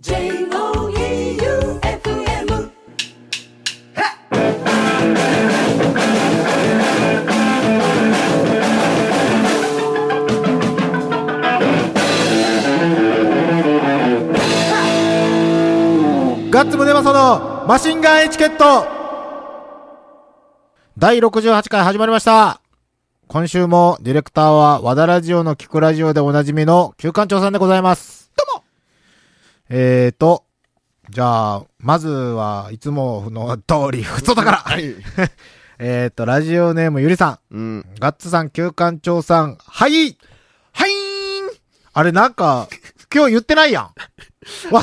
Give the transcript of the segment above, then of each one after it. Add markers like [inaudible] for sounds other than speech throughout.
J-O-E-U-F-M ガッツムネマソのマシンガンエチケット。第68回始まりました。今週もディレクターは和田ラジオの聞くラジオでおなじみの旧館長さんでございます。えーと、じゃあ、まずはいつもの通り、普通だからはい。[laughs] えーと、ラジオネームゆりさうん。ん、ガッツさん、旧館長さん、はいはいーんあれなんか、今日言ってないやん。[laughs] わ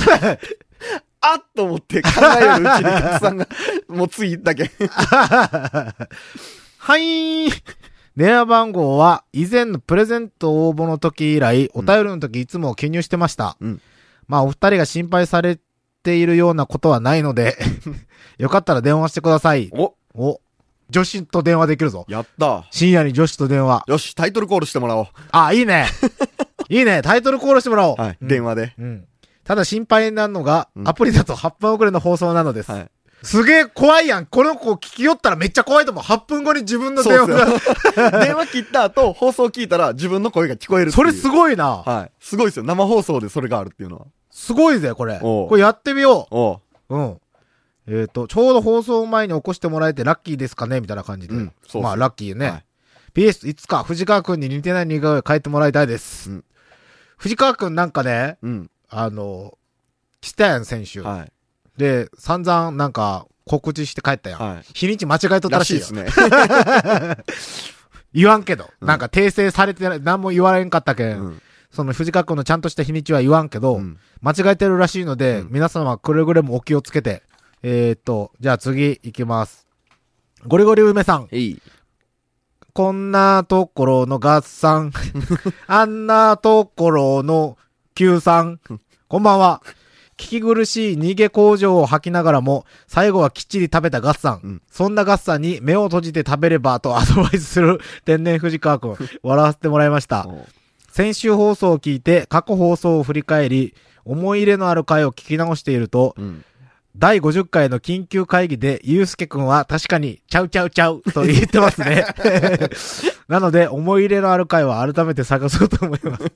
あっと思って考えるうちにガッツさんが、もう次だけ。[laughs] はい。電話番号は以前のプレゼント応募の時以来、お便りの時いつも記入してました。うんまあお二人が心配されているようなことはないので、[laughs] よかったら電話してください。お、お、女子と電話できるぞ。やった。深夜に女子と電話。よし、タイトルコールしてもらおう。あ、いいね。[laughs] いいね。タイトルコールしてもらおう。はい。うん電話で。うん。ただ心配なのが、うんアプリだと8分遅れの放送なのです。はい。すげえ怖いやん。この子聞きよったらめっちゃ怖いと思う。8分後に自分の電話が。[laughs] 電話切った後、放送聞いたら自分の声が聞こえるそれすごいな。はい。すごいですよ。生放送でそれがあるっていうのは。すごいぜ、これ。おうこれやってみよおう。う。うん。えっ、と、ちょうど放送前に起こしてもらえてラッキーですかね？みたいな感じで。うんそうそうまあ、ラッキーね。はい PS、いつか藤川くんに似てない似顔絵変えてもらいたいです。うん藤川くんなんかね、うん。あの、来たやん、先週。はい。で、散々なんか告知して帰ったやん。はい。日にち間違えとったらしいよ。らしいですね。[laughs] 言わんけど。うんなんか訂正されてない、何も言われんかったけん。うん。その藤川くんのちゃんとした日にちは言わんけど、うん間違えてるらしいので、うん皆様はくれぐれもお気をつけて。えー、っと、じゃあ次行きます。ゴリゴリ梅さん。こんなところの合算。[laughs] あんなところの休産。こんばんは。聞き苦しい逃げ工場を吐きながらも、最後はきっちり食べたガッサン。うんそんなガッサンに目を閉じて食べればとアドバイスする天然藤川くん。笑わせてもらいました。先週放送を聞いて過去放送を振り返り、思い入れのある回を聞き直していると、うん。第50回の緊急会議で、ゆうすけくんは確かに、ちゃうちゃうちゃうと言ってますね。[laughs] なので、思い入れのある回は改めて探そうと思います。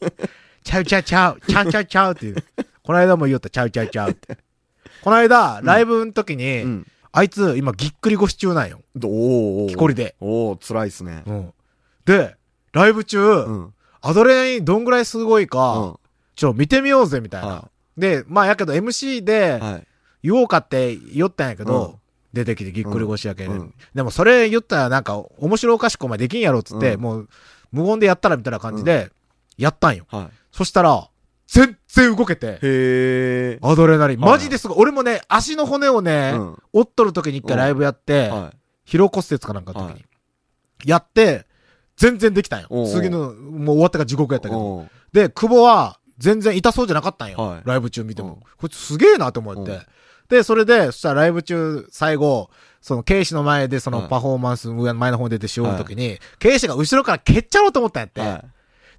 ちゃうちゃうちゃう、ちゃうちゃうちゃうっていう。この間も言おった、ちゃうちゃうちゃうって。この間、ライブの時に、うん。あいつ、今、ぎっくり腰中なんよ。おーおー木こりで。おー辛いっすね。うん。で、ライブ中、うん。アドレナリンどんぐらいすごいか、うん。ちょ、見てみようぜ、みたいな。はで、まあ、やけど MC ではい。言おうかって言ったんやけど、うん出てきてぎっくり腰やけん。うんうんでもそれ言ったらなんか、面白おかしくお前できんやろっつって、うんもう、無言でやったらみたいな感じで、やったんよ。はい。そしたら、全然動けて、へー。アドレナリン。はいマジですごい。俺もね、足の骨をね、うん折っとる時に一回ライブやって、は疲労骨折かなんかの時に、はいやって、全然できたんよおうお。う次の、もう終わったから地獄やったい。けど。おうで、久保は全然痛そうじゃなかったんよ。はいライブ中見ても。うんこいつすげえなと思って。うんで、それで、そしたらライブ中、最後、その、警視の前でそのはいパフォーマンス、上の前の方に出てしようときに、警視が後ろから蹴っちゃおうと思ったんやって。は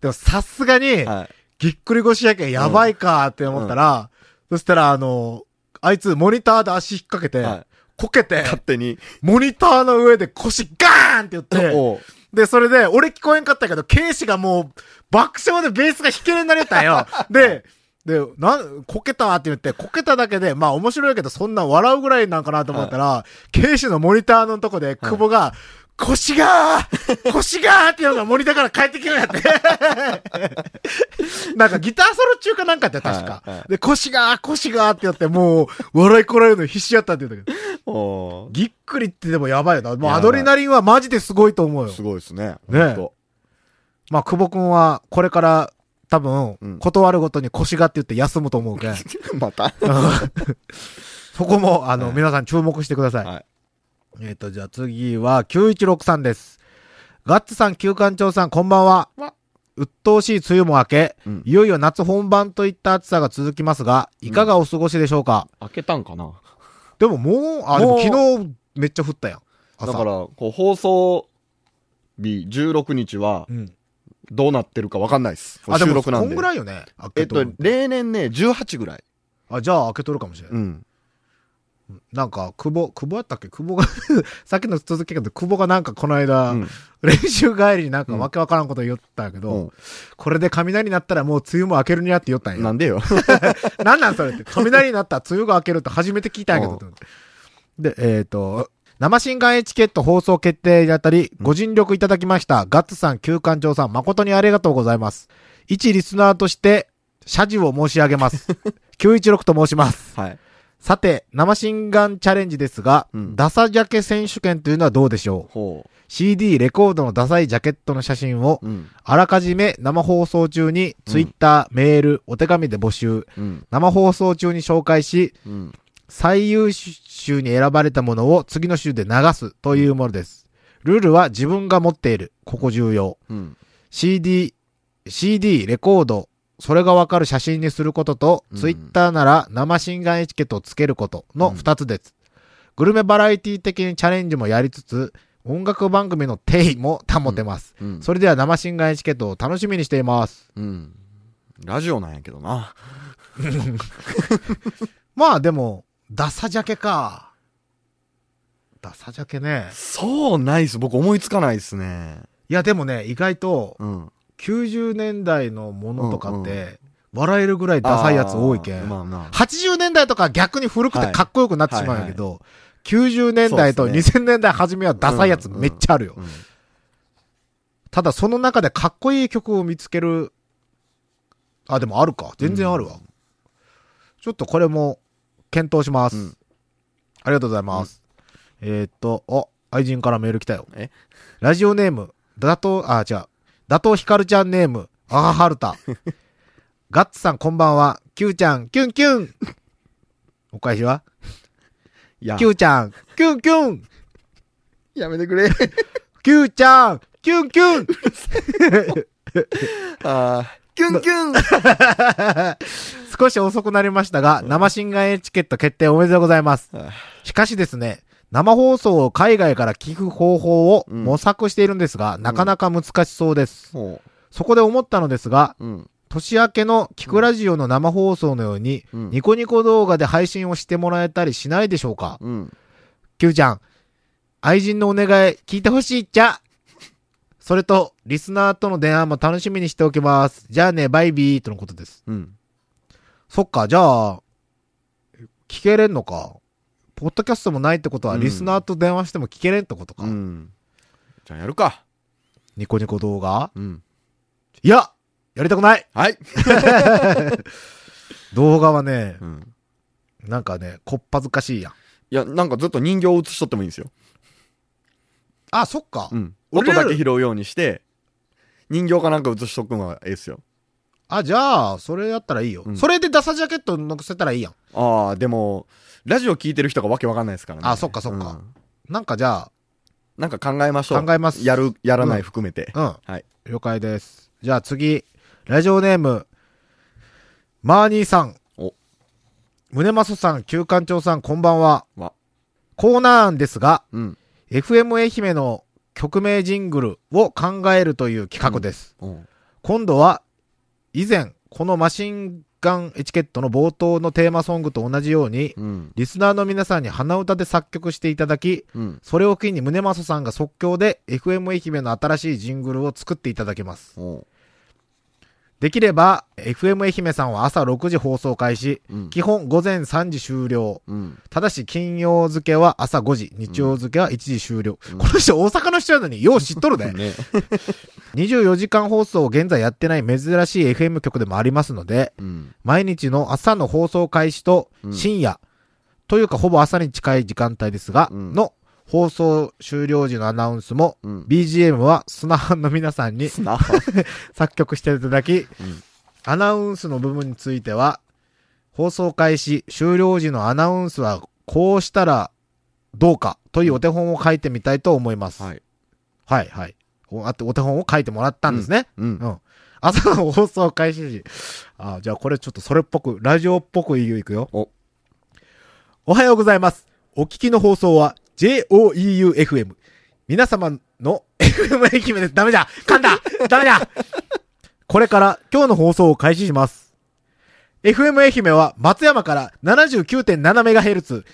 でもさすがにい。、はい。ぎっくり腰やけんやばいかって思ったら、そしたらあの、あいつモニターで足引っ掛けて、はいこけて、勝手に。モニターの上で腰ガーンって言って、で、それで、俺聞こえんかったけど、ケイシがもう、爆笑でベースが弾けるようになりよったんよ。[laughs] で、で、なん、こけたわって言って、こけただけで、まあ面白いけど、そんな笑うぐらいなんかなと思ったら、ケイシのモニターのとこで、久保が、腰がー [laughs] 腰がーっていうのがモニターから帰ってきるんやって。[laughs] なんかギターソロ中かなんかって確か。はいはいで、腰がー腰がーってやって、もう、笑いこらえるの必死やったって言うんだけど。ぎっくりってでもやばいよな。もうアドレナリンはマジですごいと思うよす。ごいですね。ねまあ、久保くんは、これから、多分、うん断るごとに腰がって言って休むと思うけん。[laughs] また。そこも、あの、はい皆さん注目してください。はい。えっ、と、じゃあ次は、9163です。ガッツさん、旧館長さん、こんばんは。わ鬱陶しい梅雨も明け、うんいよいよ夏本番といった暑さが続きますが、いかがお過ごしでしょうか、開けたんかな？でももう、あ、でももう昨日めっちゃ降ったやん。朝だから、こう、放送日16日は、うん。どうなってるかわかんないです。あ、でも、こ収録なんで。んぐらいよね。えっと、例年ね、18ぐらい。あ、じゃあ開けとるかもしれない。うん。なんか、久保、久保やったっけ？久保が、[laughs] さっきの続きけど、久保がなんかこの間、うん練習帰りになんかわけわからんこと言ったけど、うんこれで雷になったらもう梅雨も明けるにゃって言ったんや。なんでよ。[laughs] なんなんそれって？雷になったら梅雨が明けるって初めて聞いたんやけど。で、えっ、と、生新眼エチケット放送決定にあたり、ご尽力いただきました。ガッツさん、旧館長さん、誠にありがとうございます。一リスナーとして、謝辞を申し上げます。[laughs] 916と申します。はい。さて、生新眼チャレンジですが、うんダサジャケ選手権というのはどうでしょう？ほ ?CD、レコードのダサいジャケットの写真をう。、うん。あらかじめ生放送中に、ツイッター、メール、お手紙で募集、うん。生放送中に紹介し、うん。最優秀に選ばれたものを次の週で流すというものです。ルールは自分が持っている。ここ重要。うん。CD、CD、レコード、それがわかる写真にすることと、うんツイッターなら生心眼エチケットをつけることの二つです。グルメバラエティ的にチャレンジもやりつつ、音楽番組の定位も保てます。うん。それでは生心眼エチケットを楽しみにしています。うん。ラジオなんやけどな。[laughs] まあでも、ダサジャケか。ダサジャケね。そうないっす。僕思いつかないっすね。いやでもね、意外とうん。90年代のものとかっうんうて、笑えるぐらいダサいやつ多いけん。あーまあな。80年代とか逆に古くてはいかっこよくなってしまうんやけど、90年代とそうっす2000年代初めはダサいやつめっちゃあるよ。うんただその中でかっこいい曲を見つける、あ、でもあるか。全然あるわ。ちょっとこれも検討します。うんありがとうございます。えーっと、お、愛人からメール来たよ。え？ラジオネーム、打倒、あ、違う。打倒ひかるちゃんネーム、あははるた。[laughs] ガッツさんこんばんは。キューちゃん、キュンキュン。お返しは？いやキ、ューちゃん、キュンキュン。やめてくれ。[laughs] キューちゃん、キュンキュン。[laughs] あーキュンキュン少し遅くなりましたが、生新眼エチケット決定おめでとうございますあ。しかしですね、生放送を海外から聞く方法をうん模索しているんですが、なかなか難しそうです。ほそこで思ったのですが、う。うん。年明けの聞くラジオの生放送のように、うんニコニコ動画で配信をしてもらえたりしないでしょうか？うん。キューちゃん、愛人のお願い聞いてほしいっちゃ。それと、リスナーとの電話も楽しみにしておきます。じゃあね、バイビーとのことです。うん。そっか、じゃあ、聞けれんのか。ポッドキャストもないってことは、うんリスナーと電話しても聞けれんってことか。うん。じゃあやるか。ニコニコ動画？うん。いややりたくないはい。[laughs] 動画はね、うん。なんかね、こっぱずかしいやん。いや、なんかずっと人形を映しとってもいいんですよ。あ、そっか。うん。音だけ拾うようにして、人形かなんか映しとくのがええっすよ。あ、じゃあ、それやったらいいよ。うんそれでダサジャケット載せたらいいやん。ああ、でも、ラジオ聞いてる人がわけわかんないですからね。あそっかそっかうんなんかじゃなんか考えましょう。考えますやる、やらない含めて。あ、うん。はい。了解です。じゃあ次、ラジオネーム、マーニーさん。お宗正さん、旧館長さん、こんばんは。わ。コーナー案ですが、うん。FM 愛媛の曲名ジングルを考えるという企画です。うん。今度は、以前、このマシンガンエチケットの冒頭のテーマソングと同じように、うん。リスナーの皆さんに鼻歌で作曲していただき、うん。それを機に宗正さんが即興で FM 愛媛の新しいジングルを作っていただけます。できれば、FM 愛媛さんは朝6時放送開始、うん。基本午前3時終了。うん。ただし金曜付けは朝5時、日曜付けは1時終了。うんこの人大阪の人なのによう知っとるね。[laughs] ね。[laughs] 24時間放送を現在やってない珍しい FM 局でもありますので、うん。毎日の朝の放送開始とうん深夜、というかほぼ朝に近い時間帯ですが、うんの放送終了時のアナウンスも、うん。BGM は砂藩の皆さんに。[laughs] 作曲していただき、うんアナウンスの部分については、放送開始、終了時のアナウンスはこうしたらどうかというお手本を書いてみたいと思います。はい。はい、はい。おあとお手本を書いてもらったんですね。うんう。ん。朝の放送開始時。あじゃあこれちょっとそれっぽく、ラジオっぽく言ういくよ。おおはようございます。お聞きの放送は JOEUFM。皆様の FM 愛媛です。ダメだ噛んだ。ダメだ。これから今日の放送を開始します。FM 愛媛は松山から 79.7MHz、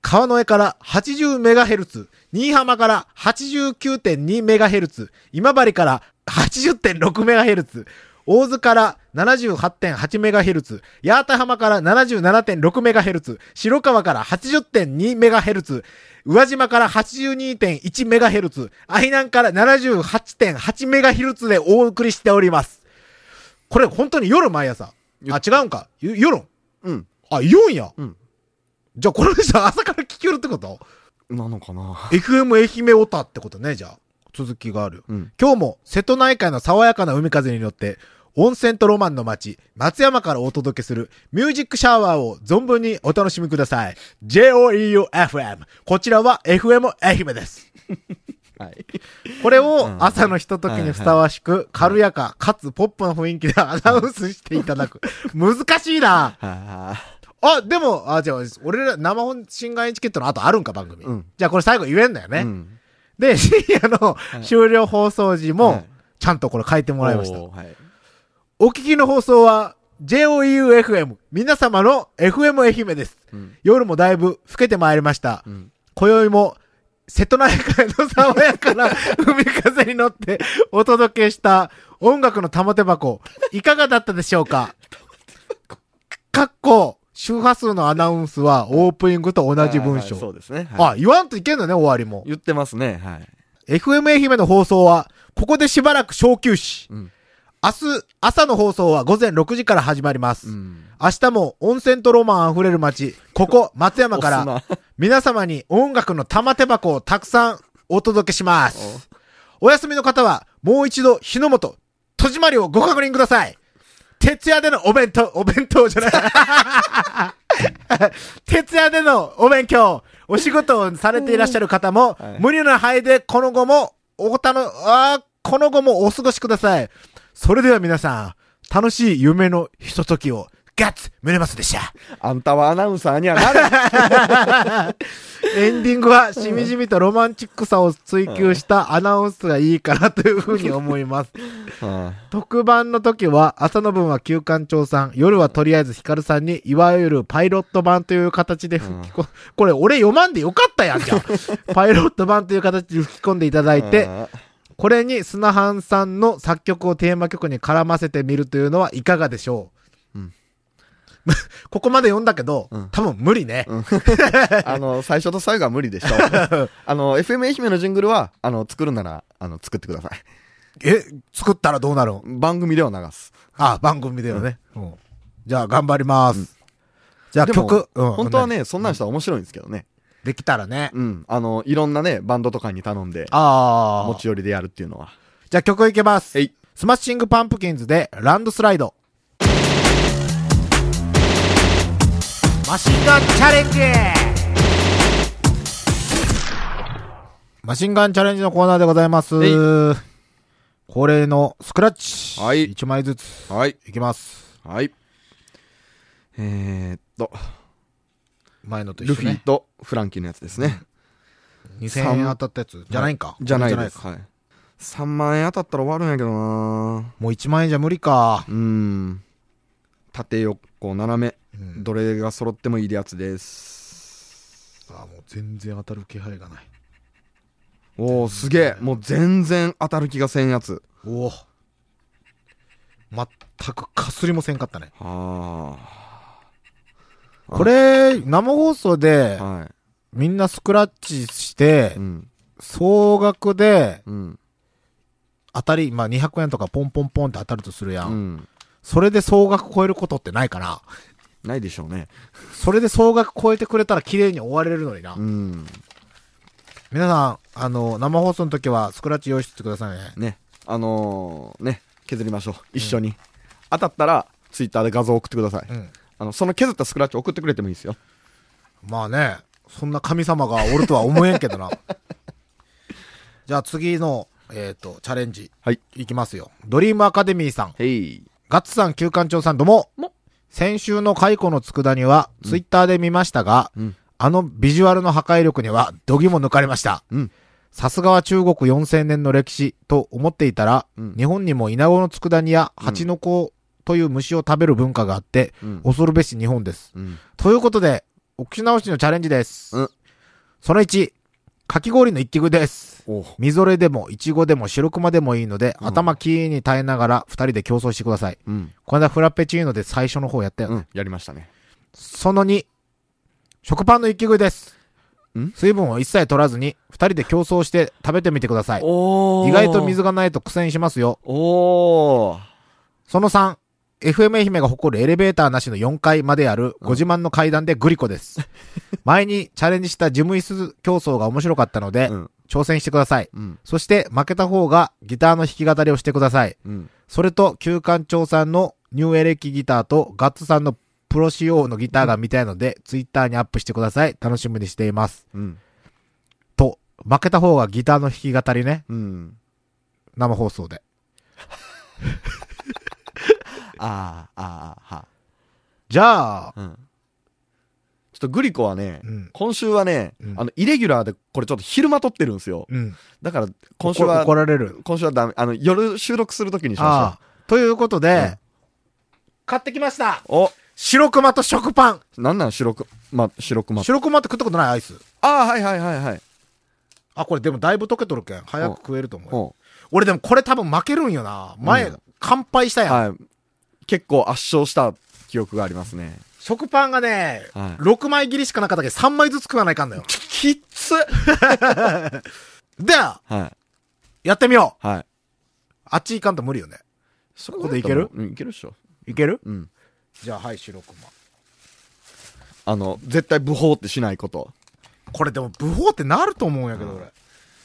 川の江から 80MHz、新居浜から 89.2MHz、今治から 80.6MHz、大津から 78.8MHz、八幡浜から 77.6MHz、白川から 80.2MHz、宇和島から 82.1MHz、愛南から 78.8MHz でお送りしております。これ本当に夜毎朝？あ、違うんか？ゆ夜？うん。あ、言うんや？うんじゃあこの人朝から聞けるってこと？なのかな ?FM 愛媛オタってことね、じゃあ。続きがある。うん。今日も瀬戸内海の爽やかな海風に乗って、温泉とロマンの街、松山からお届けするミュージックシャワーを存分にお楽しみください。JOEUFM。こちらは FM 愛媛です。[laughs] はい。これをうん朝のひとときにふさわしく、軽やか、かつポップな雰囲気でアナウンスしていただく。難しいなはあ、でも、あ、じゃあ、俺ら生本新外チケットの後あるんか、番組。うんじゃあこれ最後言えんだよあ。ね。うん。で、深夜の終了放送時も、はいちゃんとこれ書いてもらいました。はい。お聞きの放送は、JOEUFM、皆様の FM 愛媛です。うん。夜もだいぶ更けてまいりました。うん。今宵も、瀬戸内海の爽やかな [laughs] 海風に乗ってお届けした音楽の玉手箱、いかがだったでしょうか？かっこ、周波数のアナウンスはオープニングと同じ文はいはい章。そうですね。はいあ、言わんといけんのね、終わりも。言ってますね。はい。FM 愛媛の放送は、ここでしばらく小休止。うん。明日、朝の放送は午前6時から始まります。うん。明日も温泉とロマン溢れる街、ここ、松山から、皆様に音楽の玉手箱をたくさんお届けします。お休みの方は、もう一度火の元、戸締まりをご確認ください。徹夜でのお弁当、お弁当じゃない。[laughs] 徹夜でのお勉強、お仕事をされていらっしゃる方も、はい無理の範囲でこの後も、おたの、あーこの後もお過ごしください。それでは皆さん、楽しい夢のひとときを、ガッツ胸ますでした。あんたはアナウンサーにはなる。[laughs] エンディングはしみじみとロマンチックさを追求したアナウンスがいいかなというふうに思います。は [laughs] 特番の時は朝の分は旧館長さん、夜はとりあえずヒカルさんにいわゆるパイロット版という形で吹き込、これ俺読まんでよかったやんじゃん。[laughs] パイロット版という形で吹き込んでいただいて、あこれに砂半さんの作曲をテーマ曲に絡ませてみるというのはいかがでしょう、うん [laughs] ここまで読んだけど、うん多分無理ね。[laughs] あの、最初と最後は無理でしょ。[laughs] あの、FM 愛媛のジングルは、あの、作るなら、あの、作ってください。え、作ったらどうなるん？番組では流す。あ、番組だよね。うんじゃあ、頑張ります。じゃあ、曲、うん本当はね、そんなんしたら面白いんですけどね。できたらね。うん。あの、いろんなね、バンドとかに頼んで、ああ。持ち寄りでやるっていうのは。じゃあ、曲いけます。えい。 Smashing Pumpkins で、 Landslide。マシンガンチャレンジマシンガンチャレンジのコーナーでございます。恒例のスクラッチ。はい1枚ずつ。はい。いきます。はい。えー、っと、前のと一ル緒ね。フィとフランキーのやつですね。2000円当たったやつ。じゃないんか。じゃないです。はい。3万円当たったら終わるんやけどなもう1万円じゃ無理か。うーん。縦横斜め。うんどれが揃ってもいいやつです。あもう全然当たる気配がない。おー、すげえ。もう全然当たる気がせんやつ。おお。全くかすりもせんかったね。はこれ、生放送であ。、はい。みんなスクラッチしてう、ん。総額でうん。当たり、まあ200円とかポンポンポンって当たるとするや。うんん。それで総額超えることってないかな。ないでしょうね。それで総額超えてくれたら綺麗に終われるのにな。うん。皆さん、あの、生放送の時はスクラッチ用意しててくださいね。ね。あのー、ね。削りましょう。一緒に。当たったら、ツイッターで画像送ってください。うん。あの、その削ったスクラッチ送ってくれてもいいですよ。まあね、そんな神様がおるとは思えんけどな。[laughs] じゃあ次の、えっ、と、チャレンジ。はい。いきますよ。ドリームアカデミーさん。へい。ガッツさん、旧館長さん、どうも。も先週の解雇の佃煮は、ツイッターで見ましたが、うん。あのビジュアルの破壊力には、度肝抜かれました。うん。さすがは中国4000年の歴史と思っていたら、うん日本にも稲子の佃煮や蜂の子という虫を食べる文化があって、うん。恐るべし日本です。うん。ということで、お口直しのチャレンジです。うんその1、かき氷の一器具です。おみぞれでも、いちごでも、白熊でもいいので、うん頭きれいに耐えながら、二人で競争してください。うん。この間フラペチーノで最初の方やったよね。うん。やりましたね。その2、食パンの一器具です。ん水分を一切取らずに、二人で競争して食べてみてください。お意外と水がないと苦戦しますよ。おー。その3、FM 愛媛が誇るエレベーターなしの4階まであるご自慢の階段でグリコです。[laughs] 前にチャレンジした事務椅子競争が面白かったので、うん。挑戦してください。うん。そして負けた方がギターの弾き語りをしてください。うん。それと、旧館長さんのニューエレキギターとガッツさんのプロ仕様のギターが見たいので、ツイッターにアップしてください。楽しみにしています。うん。と、負けた方がギターの弾き語りね。うん。生放送で。ああ、ああ、は。じゃあ、うん。ちょっとグリコはね、うん。今週はね、うんあの、イレギュラーで、これちょっと昼間撮ってるんですよ。うん。だから、今週は怒、られる。今週はダメ。あの、夜収録するときにしあまあ。ということで、うん買ってきましたしょう。お白熊と食パンなんなん白く、ま、白熊。白熊って食ったことないアイス？ああ、はいはいはいはい。あ、これでもだいぶ溶けとるけん。早く食えると思う俺でもこれ多分負けるんよな。前、うん乾杯したやん。はい。結構圧勝した記憶がありますね。食パンがね、はい6枚切りしかなかったけど3枚ずつ食わないかんのよ。きっつ [laughs] では、はい。やってみようはい。あっち行かんと無理よね。そこでいける？うん、いけるっしょ。いける？うん。じゃあはい、白熊。あの、絶対不法ってしないこと。これでも、ブホってなると思うんやけど、俺。今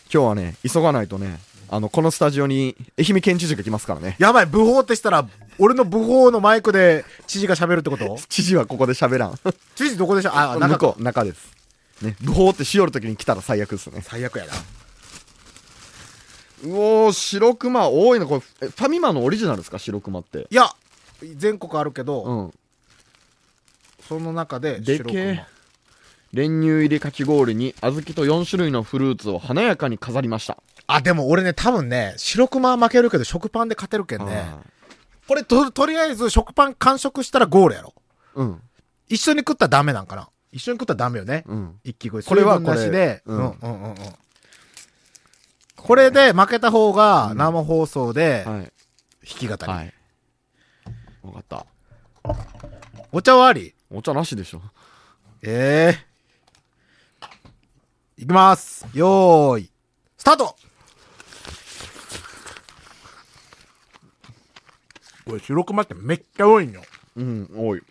日はね、急がないとね、あの、このスタジオに愛媛県知事が来ますからね。やばい、ブホってしたら、俺のブホのマイクで知事が喋るってこと？[laughs] 知事はここで喋らん。知事どこでしょあ、中向こう、中です。ね、不法ってしよるときに来たら最悪ですね。最悪やな。うおー、白熊多いな。これ、えファミマのオリジナルですか？白熊って。いや、全国あるけど、うん。その中でで白熊けえ。練乳入りかき氷に小豆と4種類のフルーツを華やかに飾りました。あ、でも俺ね、多分ね、白熊は負けるけど食パンで勝てるけんね。あこれと、とりあえず食パン完食したらゴールやろ。ーうん。一緒に食ったらダメなんかな。一緒に食ったらダメよね。うん。一気食い。これは水分なしで、これうん、うん、うん、うん。これで負けた方が生放送ではい。弾き語り。はい。わかった。お茶はあり？お茶なしでしょ。ええいきます。よーい。スタートこれ白熊ってめっちゃ多いんよ。うん、多い。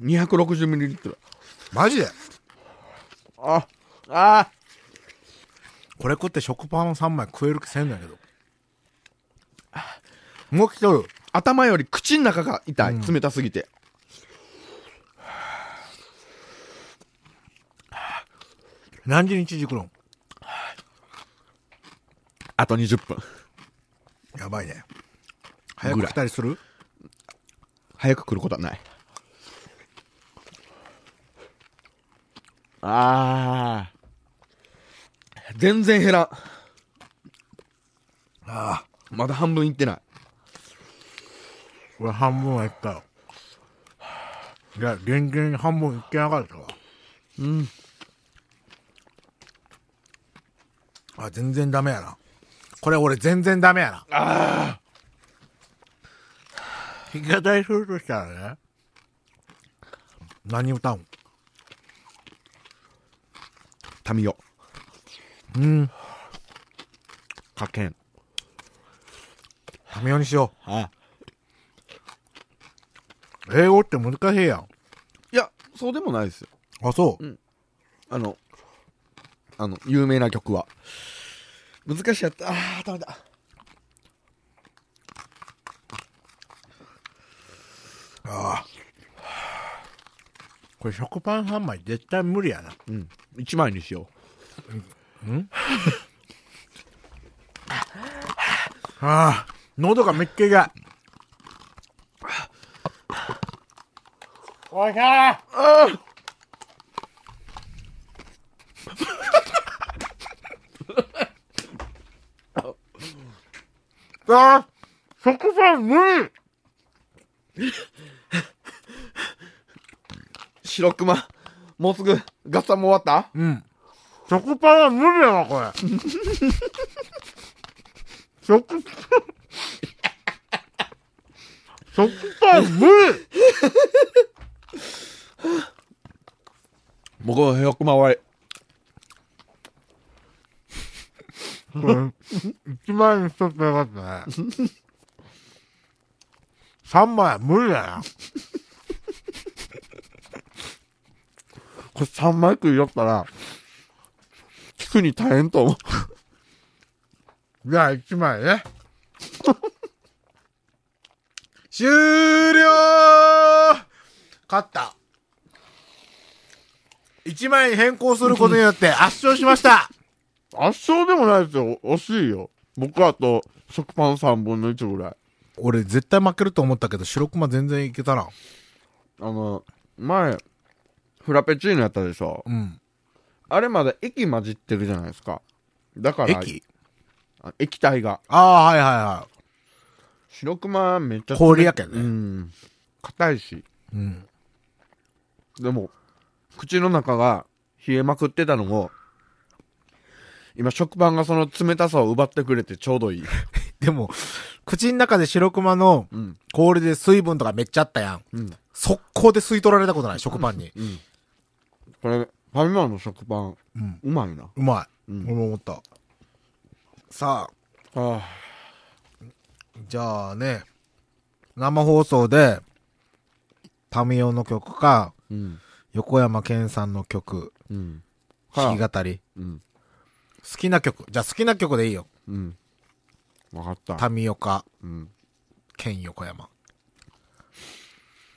260ml。マジで？あ、あこれ食って食パン3枚食える気せんだけど。もう来とる。頭より口の中が痛い。冷たすぎて。何時に一時来るん？あと20分。やばいね。早く来たりする？早く来ることはない。あー。全然減らん。ああ。まだ半分いってない。俺半分はいったよ。いや、全然半分いってなかったわ。うん。あ、全然ダメやな。これ俺全然ダメやな。あ弾き語りするとしたらね。何歌うん？ー。タミオ。うん。かけん。タミオにしよあう。英語って難しいやん。いや、そうでもないですよ。あ、そう？あの、あの、有名な曲は。難しいやった。あー、ダメだ。ああ。[sighs] これ食パン3枚絶対無理やな。うん。1枚にしよああ。喉がめっちゃ痛い。おいしゃーああ食パン無理 [laughs] 白熊。もうすぐ、ガッサンも終わった？うん。食パンは無理だわ、これ。[laughs] 食パン。食パン無理僕は白熊終わこれ、一万円一つよかったね。三枚は無理だな。り。これ3枚食いよったら、聞くに大変と思う。じゃあ一枚ね。[laughs] 終了勝った。一枚に変更することによって圧勝しました。圧勝でもないですよ。惜しいよ。僕はあと、食パン3分の1ぐらい。俺絶対負けると思ったけど、白熊全然いけたな。あの、前、フラペチーノやったでしょ。うん。あれまだ液混じってるじゃないですか。だから、液？あ液体が。ああ、はいはいは白熊めっちゃ氷やけんねうん。硬いし。い。うん。でも、口の中が冷えまくってたのを、今食パンがその冷たさを奪ってくれてちょうどいい。[laughs] でも、口の中で白熊のうん。氷で水分とかめっちゃあったやん。うん。速攻で吸い取られたことない、食パンに。うん。これ、ファミマの食パン、うん。うまいな。うまい。うん俺も思った。さあ、あじゃあね、生放送で、タミオの曲か、うん。横山健さんの曲、うん。弾き語り。うん。好きな曲。じゃあ好きな曲でいいよ。うん。わかった。タミオか、うん。健横山。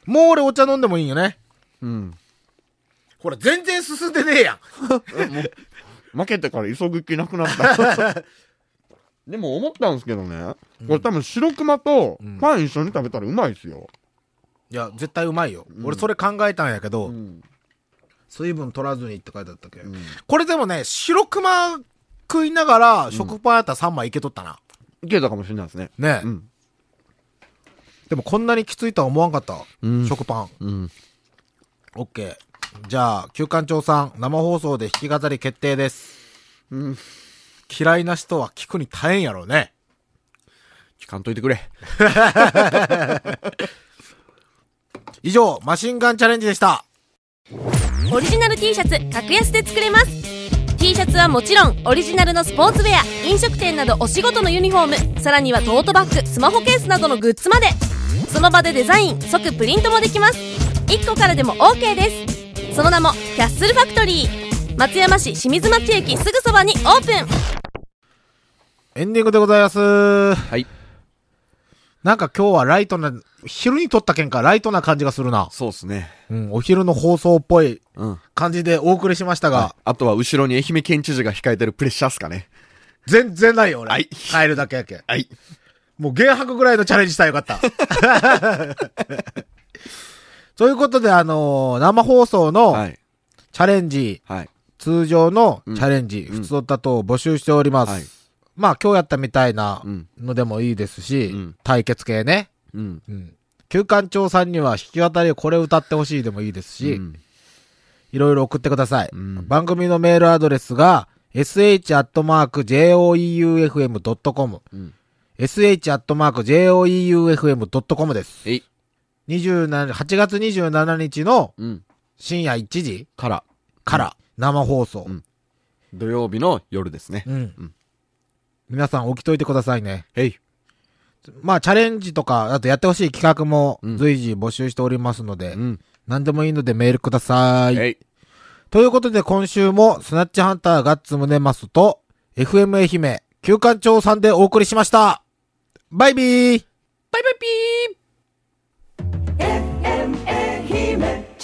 もう俺お茶飲んでもいいよね。うん。ほら、全然進んでねえやん。[laughs] 負けてから急ぐ気なくなった。[laughs] でも思ったんですけどね、これ多分白熊とんパン一緒に食べたらうまいですよ。いや、絶対うまいよ。うん俺それ考えたんやけど、ん。水分取らずにって書いてあったっけ、うんこれでもね、白熊食いながら、食パンやったら3枚いけとったな。いけたかもしれないですね。ね、うん。でもこんなにきついとは思わんかった。うん食パン。うん。オッケー。じゃあ、旧館長さん、生放送で弾き語り決定です。うん。嫌いな人は聞くに大変やろうね。聞かんといてくれ。[laughs] 以上、マシンガンチャレンジでした。オリジナル T シャツ格安で作れます T シャツはもちろんオリジナルのスポーツウェア飲食店などお仕事のユニフォームさらにはトートバッグスマホケースなどのグッズまでその場でデザイン即プリントもできます1個からでも OK ですその名もキャッスルファクトリー松山市清水町駅すぐそばにオープンエンディングでございます。はい。なんか今日はライトな、昼に撮ったけんかライトな感じがするな。そうっすね。うん、お昼の放送っぽいうん。感じでお送りしましたが、あとは後ろに愛媛県知事が控えてるプレッシャーっすかね。全然ないよ、俺。はい帰るだけやけん。はい。もう原白ぐらいのチャレンジしたらよかった。[laughs] ということで、あのー生放送のはい。チャレンジ、はい。通常のチャレンジ、うん普通だと募集しております。はいまあ今日やったみたいなうん。のでもいいですし、うん対決系ね。うん。うん。旧館長さんには弾き語りこれ歌ってほしいでもいいですし、うんいろいろ送ってください。うん番組のメールアドレスが、sh.joeufm.com、うん。sh.joeufm.com です。えい。27 8月27日のうん。深夜1時？から、から生放送。うん土曜日の夜ですね。うん。うん皆さん起きといてくださいね。へい。まあ、チャレンジとか、あとやってほしい企画もうん随時募集しておりますので、うん。何でもいいのでメールください。へい。ということで今週もスナッチハンターガッツムネマスと FM 愛媛旧館長さんでお送りしました。バイビーバイバイピー FML Himmel.